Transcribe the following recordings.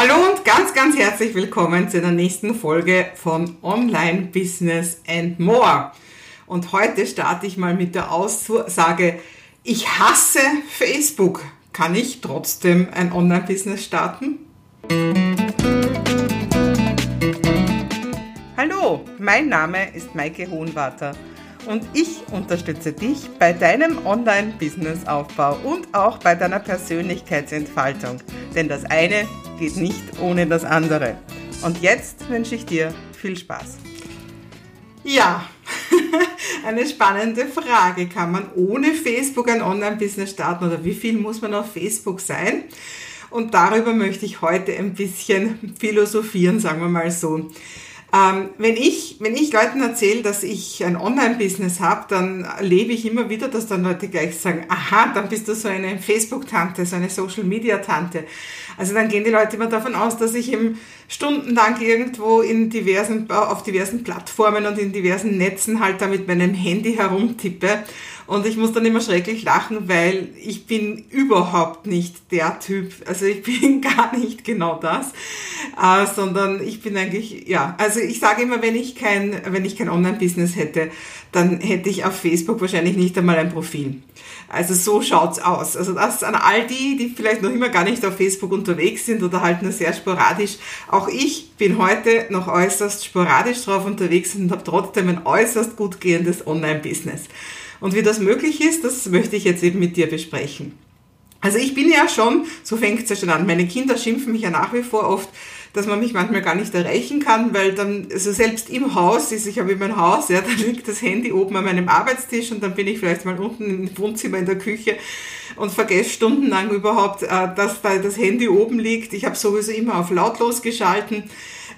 Hallo und ganz, ganz herzlich willkommen zu der nächsten Folge von Online Business and More. Und heute starte ich mal mit der Aussage, ich hasse Facebook. Kann ich trotzdem ein Online-Business starten? Hallo, mein Name ist Maike Hohenwarter und ich unterstütze dich bei deinem Online-Business-Aufbau und auch bei deiner Persönlichkeitsentfaltung. Denn das eine geht nicht ohne das andere. Und jetzt wünsche ich dir viel Spaß. Ja, eine spannende Frage. Kann man ohne Facebook ein Online-Business starten oder wie viel muss man auf Facebook sein? Und darüber möchte ich heute ein bisschen philosophieren, sagen wir mal so. Ähm, wenn, ich, wenn ich Leuten erzähle, dass ich ein Online-Business habe, dann erlebe ich immer wieder, dass dann Leute gleich sagen, aha, dann bist du so eine Facebook-Tante, so eine Social-Media-Tante. Also dann gehen die Leute immer davon aus, dass ich eben stundenlang irgendwo in diversen, auf diversen Plattformen und in diversen Netzen halt da mit meinem Handy herumtippe. Und ich muss dann immer schrecklich lachen, weil ich bin überhaupt nicht der Typ. Also ich bin gar nicht genau das, äh, sondern ich bin eigentlich, ja, also ich sage immer, wenn ich kein, wenn ich kein Online-Business hätte, dann hätte ich auf Facebook wahrscheinlich nicht einmal ein Profil. Also so schaut's aus. Also das an all die, die vielleicht noch immer gar nicht auf Facebook unterwegs sind oder halt nur sehr sporadisch. Auch ich bin heute noch äußerst sporadisch drauf unterwegs und habe trotzdem ein äußerst gut gehendes Online-Business. Und wie das möglich ist, das möchte ich jetzt eben mit dir besprechen. Also ich bin ja schon, so fängt es ja schon an, meine Kinder schimpfen mich ja nach wie vor oft, dass man mich manchmal gar nicht erreichen kann, weil dann, also selbst im Haus ist, ich habe immer ein Haus, ja, da liegt das Handy oben an meinem Arbeitstisch und dann bin ich vielleicht mal unten im Wohnzimmer in der Küche und vergesse stundenlang überhaupt, äh, dass da das Handy oben liegt. Ich habe sowieso immer auf lautlos geschalten.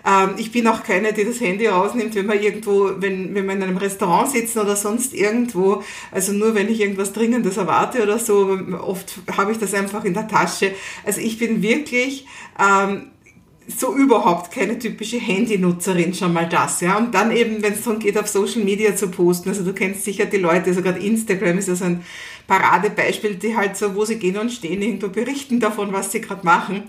Ähm, ich bin auch keine, die das Handy rausnimmt, wenn man irgendwo, wenn, wenn wir in einem Restaurant sitzen oder sonst irgendwo. Also nur wenn ich irgendwas Dringendes erwarte oder so. Oft habe ich das einfach in der Tasche. Also ich bin wirklich ähm, so überhaupt keine typische Handynutzerin, schon mal das, ja. Und dann eben, wenn es darum geht, auf Social Media zu posten, also du kennst sicher die Leute, also gerade Instagram ist ja so ein Paradebeispiel, die halt so, wo sie gehen und stehen, irgendwo berichten davon, was sie gerade machen.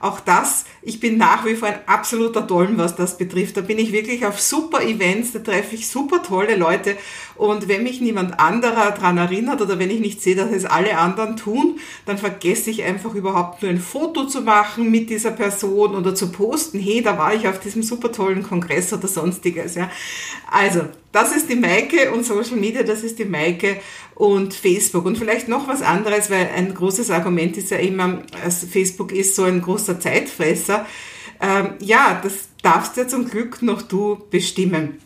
Auch das, ich bin nach wie vor ein absoluter Dolm, was das betrifft. Da bin ich wirklich auf super Events, da treffe ich super tolle Leute. Und wenn mich niemand anderer daran erinnert oder wenn ich nicht sehe, dass es alle anderen tun, dann vergesse ich einfach überhaupt nur ein Foto zu machen mit dieser Person oder zu posten, hey, da war ich auf diesem super tollen Kongress oder sonstiges. Ja. Also, das ist die Maike und Social Media, das ist die Maike und Facebook. Und vielleicht noch was anderes, weil ein großes Argument ist ja immer, Facebook ist so ein großer Zeitfresser. Ähm, ja, das darfst ja zum Glück noch du bestimmen.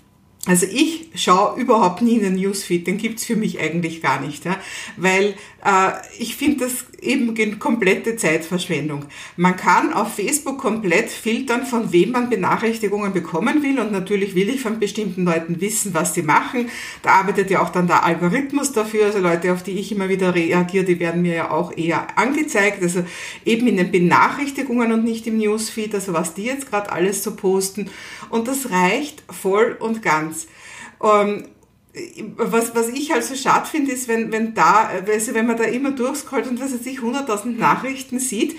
Also ich schaue überhaupt nie in den Newsfeed, den gibt's für mich eigentlich gar nicht, ja? weil äh, ich finde das eben komplette Zeitverschwendung. Man kann auf Facebook komplett filtern, von wem man Benachrichtigungen bekommen will und natürlich will ich von bestimmten Leuten wissen, was sie machen. Da arbeitet ja auch dann der Algorithmus dafür, also Leute, auf die ich immer wieder reagiere, die werden mir ja auch eher angezeigt, also eben in den Benachrichtigungen und nicht im Newsfeed, also was die jetzt gerade alles so posten und das reicht voll und ganz. Ähm, was, was ich halt so schade finde, ist, wenn, wenn da, also wenn man da immer durchscrollt und was weiß ich, 100.000 Nachrichten sieht,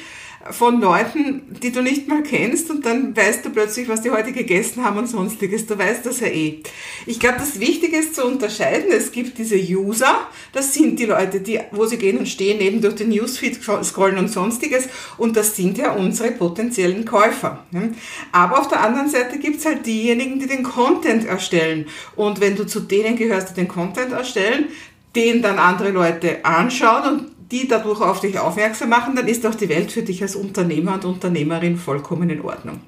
von Leuten, die du nicht mal kennst und dann weißt du plötzlich, was die heute gegessen haben und sonstiges. Du weißt das ja eh. Ich glaube, das Wichtige ist zu unterscheiden. Es gibt diese User, das sind die Leute, die, wo sie gehen und stehen, eben durch den Newsfeed scrollen und sonstiges und das sind ja unsere potenziellen Käufer. Aber auf der anderen Seite gibt es halt diejenigen, die den Content erstellen und wenn du zu denen gehörst, die den Content erstellen, den dann andere Leute anschauen und die dadurch auf dich aufmerksam machen, dann ist auch die Welt für dich als Unternehmer und Unternehmerin vollkommen in Ordnung.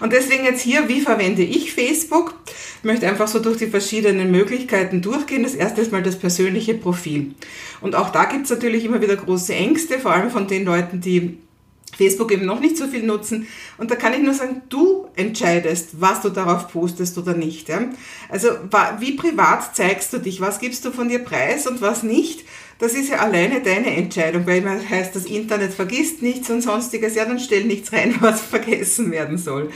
Und deswegen jetzt hier, wie verwende ich Facebook? Ich möchte einfach so durch die verschiedenen Möglichkeiten durchgehen. Das erste ist mal das persönliche Profil. Und auch da gibt es natürlich immer wieder große Ängste, vor allem von den Leuten, die Facebook eben noch nicht so viel nutzen. Und da kann ich nur sagen, du entscheidest, was du darauf postest oder nicht. Also wie privat zeigst du dich? Was gibst du von dir preis und was nicht? Das ist ja alleine deine Entscheidung, weil man heißt, das Internet vergisst nichts und sonstiges. Ja, dann stell nichts rein, was vergessen werden soll.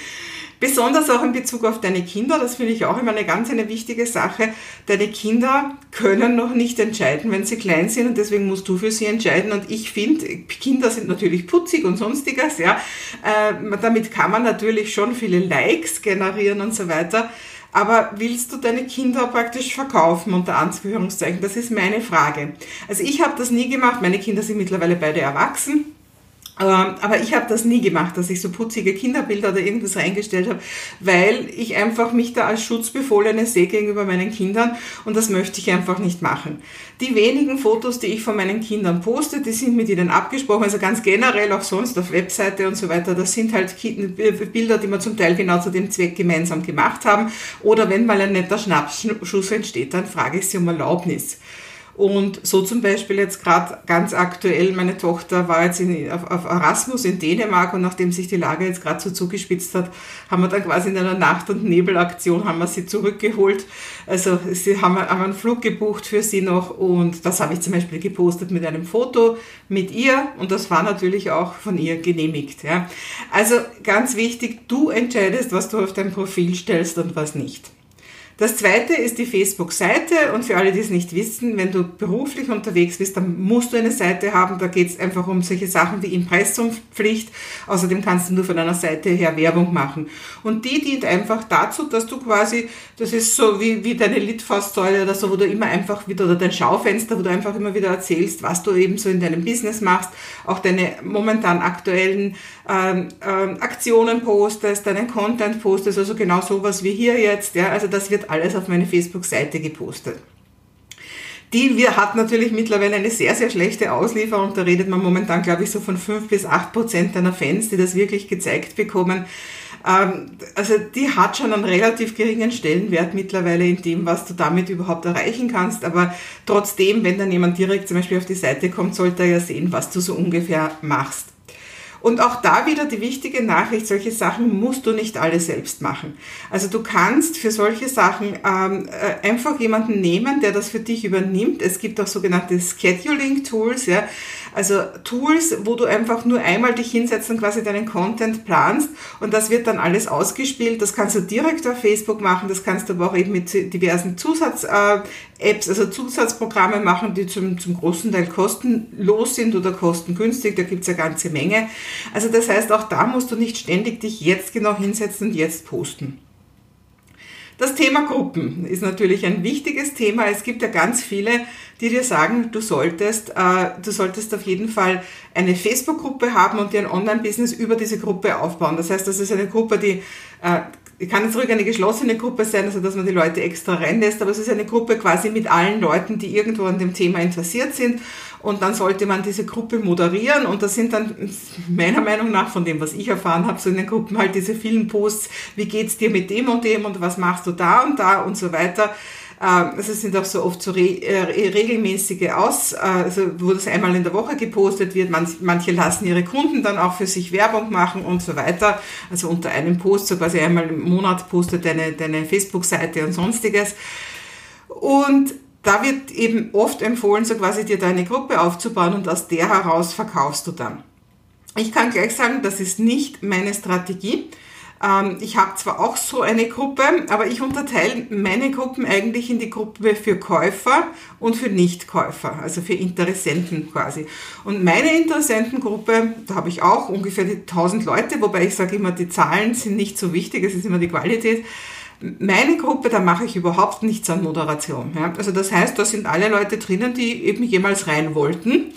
Besonders auch in Bezug auf deine Kinder, das finde ich auch immer eine ganz eine wichtige Sache. Deine Kinder können noch nicht entscheiden, wenn sie klein sind und deswegen musst du für sie entscheiden. Und ich finde, Kinder sind natürlich putzig und sonstiges, ja. Äh, damit kann man natürlich schon viele Likes generieren und so weiter. Aber willst du deine Kinder praktisch verkaufen, unter Anführungszeichen? Das ist meine Frage. Also ich habe das nie gemacht. Meine Kinder sind mittlerweile beide erwachsen. Ähm, aber ich habe das nie gemacht, dass ich so putzige Kinderbilder oder irgendwas reingestellt habe, weil ich einfach mich da als Schutzbefohlene sehe gegenüber meinen Kindern und das möchte ich einfach nicht machen. Die wenigen Fotos, die ich von meinen Kindern poste, die sind mit ihnen abgesprochen, also ganz generell auch sonst auf Webseite und so weiter. Das sind halt Bilder, die wir zum Teil genau zu dem Zweck gemeinsam gemacht haben. Oder wenn mal ein netter Schnappschuss entsteht, dann frage ich sie um Erlaubnis. Und so zum Beispiel jetzt gerade ganz aktuell, meine Tochter war jetzt in, auf, auf, Erasmus in Dänemark und nachdem sich die Lage jetzt gerade so zugespitzt hat, haben wir dann quasi in einer Nacht- und Nebelaktion haben wir sie zurückgeholt. Also sie haben, haben einen Flug gebucht für sie noch und das habe ich zum Beispiel gepostet mit einem Foto mit ihr und das war natürlich auch von ihr genehmigt. Ja. Also ganz wichtig, du entscheidest, was du auf dein Profil stellst und was nicht. Das zweite ist die Facebook-Seite und für alle, die es nicht wissen, wenn du beruflich unterwegs bist, dann musst du eine Seite haben. Da geht es einfach um solche Sachen wie Impressumpflicht. Außerdem kannst du nur von einer Seite her Werbung machen. Und die dient einfach dazu, dass du quasi, das ist so wie, wie deine Litfaßsäule oder so, wo du immer einfach wieder, oder dein Schaufenster, wo du einfach immer wieder erzählst, was du eben so in deinem Business machst, auch deine momentan aktuellen ähm, ähm, Aktionen postest, deinen Content postest, also genau sowas wie hier jetzt. Ja, also das wird alles auf meine Facebook-Seite gepostet. Die wir, hat natürlich mittlerweile eine sehr, sehr schlechte Auslieferung. Da redet man momentan, glaube ich, so von 5 bis 8 Prozent deiner Fans, die das wirklich gezeigt bekommen. Ähm, also die hat schon einen relativ geringen Stellenwert mittlerweile in dem, was du damit überhaupt erreichen kannst. Aber trotzdem, wenn dann jemand direkt zum Beispiel auf die Seite kommt, sollte er ja sehen, was du so ungefähr machst. Und auch da wieder die wichtige Nachricht, solche Sachen musst du nicht alle selbst machen. Also du kannst für solche Sachen ähm, äh, einfach jemanden nehmen, der das für dich übernimmt. Es gibt auch sogenannte Scheduling-Tools, ja. Also Tools, wo du einfach nur einmal dich hinsetzt und quasi deinen Content planst und das wird dann alles ausgespielt. Das kannst du direkt auf Facebook machen, das kannst du aber auch eben mit diversen Zusatz-Apps, also Zusatzprogramme machen, die zum, zum großen Teil kostenlos sind oder kostengünstig. Da gibt's ja ganze Menge. Also das heißt, auch da musst du nicht ständig dich jetzt genau hinsetzen und jetzt posten. Das Thema Gruppen ist natürlich ein wichtiges Thema. Es gibt ja ganz viele, die dir sagen, du solltest, äh, du solltest auf jeden Fall eine Facebook-Gruppe haben und dir ein Online-Business über diese Gruppe aufbauen. Das heißt, das ist eine Gruppe, die äh, kann jetzt ruhig eine geschlossene Gruppe sein, also dass man die Leute extra reinlässt, aber es ist eine Gruppe quasi mit allen Leuten, die irgendwo an dem Thema interessiert sind und dann sollte man diese Gruppe moderieren und das sind dann meiner Meinung nach von dem, was ich erfahren habe, so in den Gruppen halt diese vielen Posts, wie geht's dir mit dem und dem und was machst du da und da und so weiter. Ähm, also es sind auch so oft so re äh, regelmäßige Aus, äh, also wo das einmal in der Woche gepostet wird. manche lassen ihre Kunden dann auch für sich Werbung machen und so weiter. Also unter einem Post, so quasi einmal im Monat postet deine, deine Facebook-Seite und sonstiges. Und da wird eben oft empfohlen, so quasi dir deine Gruppe aufzubauen und aus der heraus verkaufst du dann. Ich kann gleich sagen, das ist nicht meine Strategie. Ähm, ich habe zwar auch so eine Gruppe, aber ich unterteile meine Gruppen eigentlich in die Gruppe für Käufer und für Nichtkäufer, also für Interessenten quasi. Und meine Interessentengruppe, da habe ich auch ungefähr die 1000 Leute, wobei ich sage immer, die Zahlen sind nicht so wichtig, es ist immer die Qualität. Meine Gruppe, da mache ich überhaupt nichts an Moderation. Ja. Also das heißt, da sind alle Leute drinnen, die eben jemals rein wollten.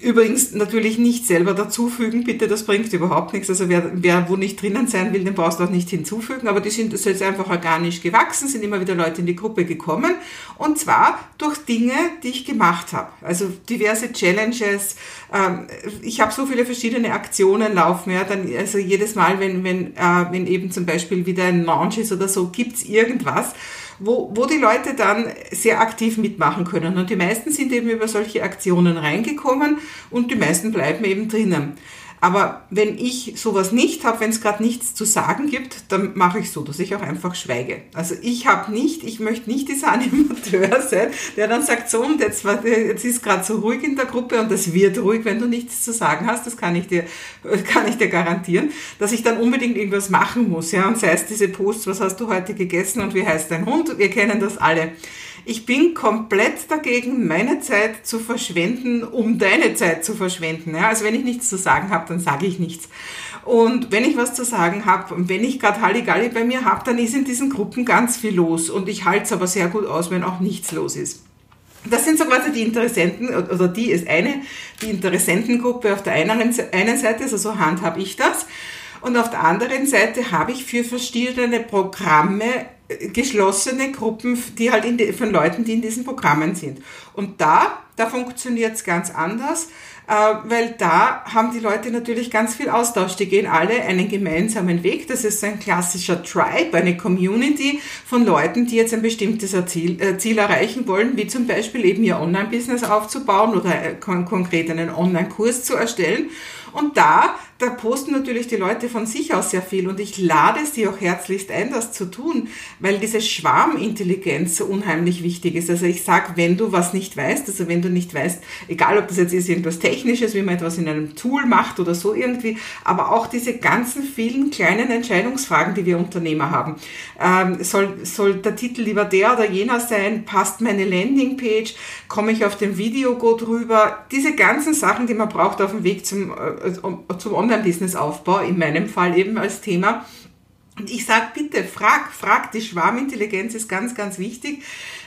Übrigens natürlich nicht selber dazufügen, bitte, das bringt überhaupt nichts. Also wer, wer wo nicht drinnen sein will, den brauchst du auch nicht hinzufügen. Aber die sind jetzt einfach organisch gewachsen, sind immer wieder Leute in die Gruppe gekommen. Und zwar durch Dinge, die ich gemacht habe. Also diverse Challenges. Ähm, ich habe so viele verschiedene Aktionen laufen. Ja, dann, also jedes Mal, wenn, wenn, äh, wenn eben zum Beispiel wieder ein Launch ist oder so, gibt's irgendwas wo, wo die Leute dann sehr aktiv mitmachen können. Und die meisten sind eben über solche Aktionen reingekommen und die meisten bleiben eben drinnen. Aber wenn ich sowas nicht habe, wenn es gerade nichts zu sagen gibt, dann mache ich so, dass ich auch einfach schweige. Also ich habe nicht, ich möchte nicht dieser Animateur sein, der dann sagt, so und jetzt, jetzt ist gerade so ruhig in der Gruppe und es wird ruhig, wenn du nichts zu sagen hast, das kann ich dir, kann ich dir garantieren, dass ich dann unbedingt irgendwas machen muss. Ja? Und sei es diese Posts, was hast du heute gegessen und wie heißt dein Hund, wir kennen das alle. Ich bin komplett dagegen, meine Zeit zu verschwenden, um deine Zeit zu verschwenden. Ja, also wenn ich nichts zu sagen habe, dann sage ich nichts. Und wenn ich was zu sagen habe und wenn ich gerade Halligalli bei mir habe, dann ist in diesen Gruppen ganz viel los. Und ich halte es aber sehr gut aus, wenn auch nichts los ist. Das sind so quasi die Interessenten, oder die ist eine, die Interessentengruppe auf der einen, Seite, also so handhabe ich das. Und auf der anderen Seite habe ich für verschiedene Programme geschlossene Gruppen, die halt die, von Leuten, die in diesen Programmen sind. Und da, da funktioniert es ganz anders, äh, weil da haben die Leute natürlich ganz viel Austausch. Die gehen alle einen gemeinsamen Weg. Das ist ein klassischer Tribe, eine Community von Leuten, die jetzt ein bestimmtes Ziel, äh, Ziel erreichen wollen, wie zum Beispiel eben ihr Online-Business aufzubauen oder äh, kon konkret einen Online-Kurs zu erstellen. Und da, da posten natürlich die Leute von sich aus sehr viel und ich lade sie auch herzlichst ein, das zu tun, weil diese Schwarmintelligenz so unheimlich wichtig ist. Also ich sage, wenn du was nicht weißt, also wenn du nicht weißt, egal ob das jetzt ist irgendwas Technisches, wie man etwas in einem Tool macht oder so irgendwie, aber auch diese ganzen vielen kleinen Entscheidungsfragen, die wir Unternehmer haben. Ähm, soll, soll der Titel lieber der oder jener sein? Passt meine Landingpage? Komme ich auf den Videogo drüber? Diese ganzen Sachen, die man braucht auf dem Weg zum, äh, zum Online-Business-Aufbau, in meinem Fall eben als Thema, und ich sage bitte, frag, frag, die Schwarmintelligenz ist ganz, ganz wichtig,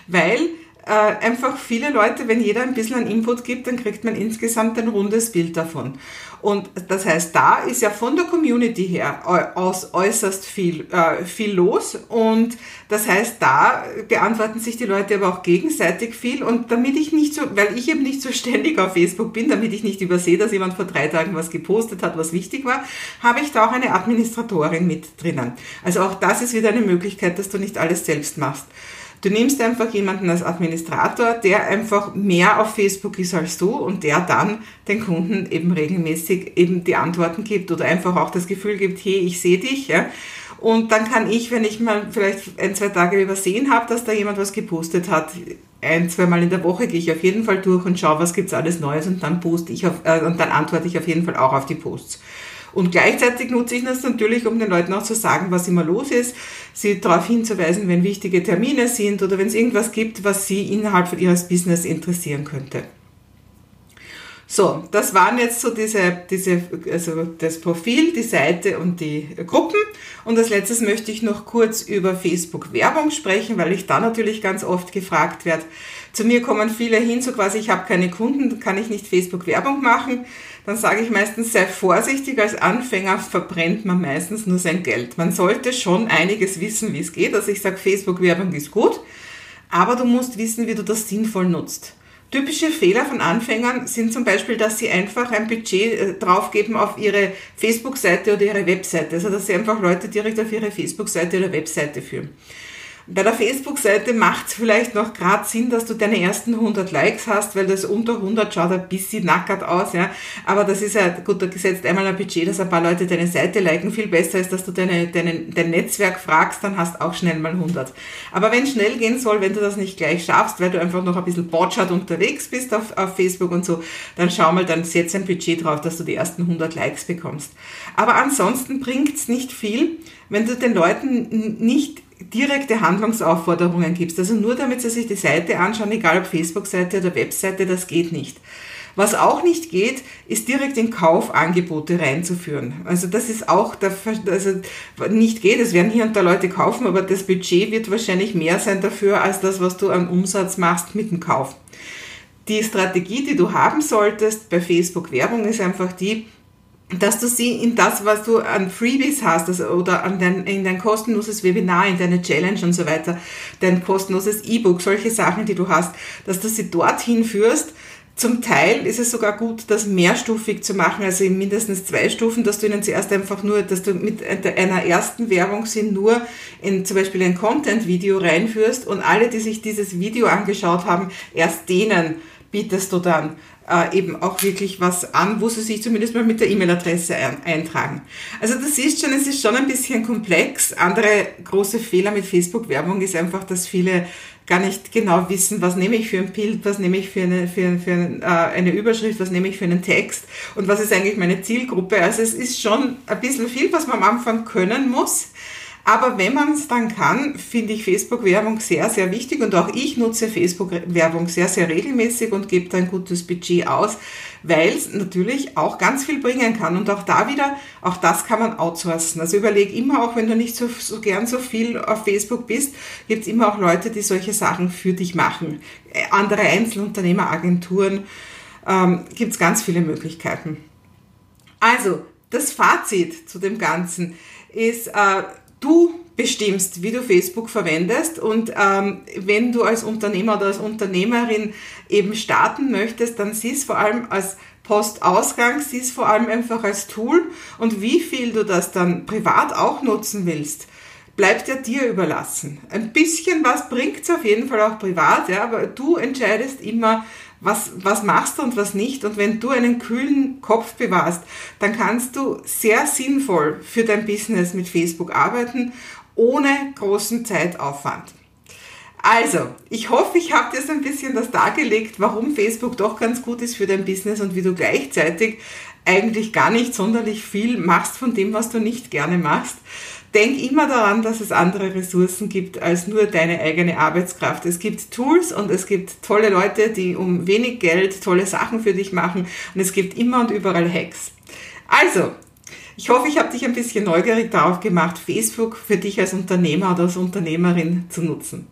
weil äh, einfach viele Leute, wenn jeder ein bisschen einen Input gibt, dann kriegt man insgesamt ein rundes Bild davon. Und das heißt, da ist ja von der Community her aus äußerst viel, äh, viel los. Und das heißt, da beantworten sich die Leute aber auch gegenseitig viel. Und damit ich nicht so, weil ich eben nicht so ständig auf Facebook bin, damit ich nicht übersehe, dass jemand vor drei Tagen was gepostet hat, was wichtig war, habe ich da auch eine Administratorin mit drinnen. Also auch das ist wieder eine Möglichkeit, dass du nicht alles selbst machst. Du nimmst einfach jemanden als Administrator, der einfach mehr auf Facebook ist als du und der dann den Kunden eben regelmäßig eben die Antworten gibt oder einfach auch das Gefühl gibt, hey, ich sehe dich. Ja? Und dann kann ich, wenn ich mal vielleicht ein, zwei Tage übersehen habe, dass da jemand was gepostet hat, ein, zweimal in der Woche gehe ich auf jeden Fall durch und schaue, was gibt's alles Neues und dann poste ich auf, äh, und dann antworte ich auf jeden Fall auch auf die Posts. Und gleichzeitig nutze ich das natürlich, um den Leuten auch zu sagen, was immer los ist, sie darauf hinzuweisen, wenn wichtige Termine sind oder wenn es irgendwas gibt, was sie innerhalb von ihres Business interessieren könnte. So, das waren jetzt so diese, diese, also das Profil, die Seite und die Gruppen. Und als letztes möchte ich noch kurz über Facebook Werbung sprechen, weil ich da natürlich ganz oft gefragt werde. Zu mir kommen viele hin, so quasi, ich habe keine Kunden, kann ich nicht Facebook Werbung machen. Dann sage ich meistens, sei vorsichtig, als Anfänger verbrennt man meistens nur sein Geld. Man sollte schon einiges wissen, wie es geht. Also ich sage, Facebook Werbung ist gut, aber du musst wissen, wie du das sinnvoll nutzt. Typische Fehler von Anfängern sind zum Beispiel, dass sie einfach ein Budget äh, draufgeben auf ihre Facebook-Seite oder ihre Webseite. Also dass sie einfach Leute direkt auf ihre Facebook-Seite oder Webseite führen. Bei der Facebook-Seite macht es vielleicht noch gerade Sinn, dass du deine ersten 100 Likes hast, weil das unter 100 schaut ein bisschen nackert aus, ja. Aber das ist ja, gut, da gesetzt einmal ein Budget, dass ein paar Leute deine Seite liken. Viel besser ist, dass du deine, deine, dein Netzwerk fragst, dann hast auch schnell mal 100. Aber wenn schnell gehen soll, wenn du das nicht gleich schaffst, weil du einfach noch ein bisschen botschert unterwegs bist auf, auf Facebook und so, dann schau mal, dann setz ein Budget drauf, dass du die ersten 100 Likes bekommst. Aber ansonsten bringt's nicht viel, wenn du den Leuten nicht direkte Handlungsaufforderungen gibst. Also nur damit sie sich die Seite anschauen, egal ob Facebook-Seite oder Webseite, das geht nicht. Was auch nicht geht, ist direkt in Kaufangebote reinzuführen. Also das ist auch der, also nicht geht. Es werden hier und da Leute kaufen, aber das Budget wird wahrscheinlich mehr sein dafür als das, was du an Umsatz machst mit dem Kauf. Die Strategie, die du haben solltest bei Facebook Werbung, ist einfach die, dass du sie in das, was du an Freebies hast, also, oder an dein, in dein kostenloses Webinar, in deine Challenge und so weiter, dein kostenloses E-Book, solche Sachen, die du hast, dass du sie dorthin führst. Zum Teil ist es sogar gut, das mehrstufig zu machen, also in mindestens zwei Stufen, dass du ihnen zuerst einfach nur, dass du mit einer ersten Werbung sie nur in zum Beispiel ein Content-Video reinführst und alle, die sich dieses Video angeschaut haben, erst denen bietest du dann äh, eben auch wirklich was an, wo sie sich zumindest mal mit der E-Mail-Adresse ein, eintragen. Also das ist schon, es ist schon ein bisschen komplex. Andere große Fehler mit Facebook-Werbung ist einfach, dass viele gar nicht genau wissen, was nehme ich für ein Bild, was nehme ich für eine, für, für äh, eine Überschrift, was nehme ich für einen Text und was ist eigentlich meine Zielgruppe. Also es ist schon ein bisschen viel, was man am Anfang können muss. Aber wenn man es dann kann, finde ich Facebook-Werbung sehr, sehr wichtig und auch ich nutze Facebook-Werbung sehr, sehr regelmäßig und gebe da ein gutes Budget aus, weil es natürlich auch ganz viel bringen kann. Und auch da wieder, auch das kann man outsourcen. Also überleg immer, auch wenn du nicht so, so gern so viel auf Facebook bist, gibt es immer auch Leute, die solche Sachen für dich machen. Äh, andere Einzelunternehmer, Agenturen, ähm, gibt es ganz viele Möglichkeiten. Also, das Fazit zu dem Ganzen ist, äh, Du bestimmst, wie du Facebook verwendest und ähm, wenn du als Unternehmer oder als Unternehmerin eben starten möchtest, dann sieh es vor allem als Postausgang, sieh es vor allem einfach als Tool und wie viel du das dann privat auch nutzen willst, bleibt ja dir überlassen. Ein bisschen was bringt es auf jeden Fall auch privat, ja, aber du entscheidest immer, was, was machst du und was nicht. Und wenn du einen kühlen Kopf bewahrst, dann kannst du sehr sinnvoll für dein Business mit Facebook arbeiten, ohne großen Zeitaufwand. Also, ich hoffe, ich habe dir so ein bisschen das dargelegt, warum Facebook doch ganz gut ist für dein Business und wie du gleichzeitig eigentlich gar nicht sonderlich viel machst von dem, was du nicht gerne machst. Denk immer daran, dass es andere Ressourcen gibt als nur deine eigene Arbeitskraft. Es gibt Tools und es gibt tolle Leute, die um wenig Geld tolle Sachen für dich machen und es gibt immer und überall Hacks. Also, ich hoffe, ich habe dich ein bisschen neugierig darauf gemacht, Facebook für dich als Unternehmer oder als Unternehmerin zu nutzen.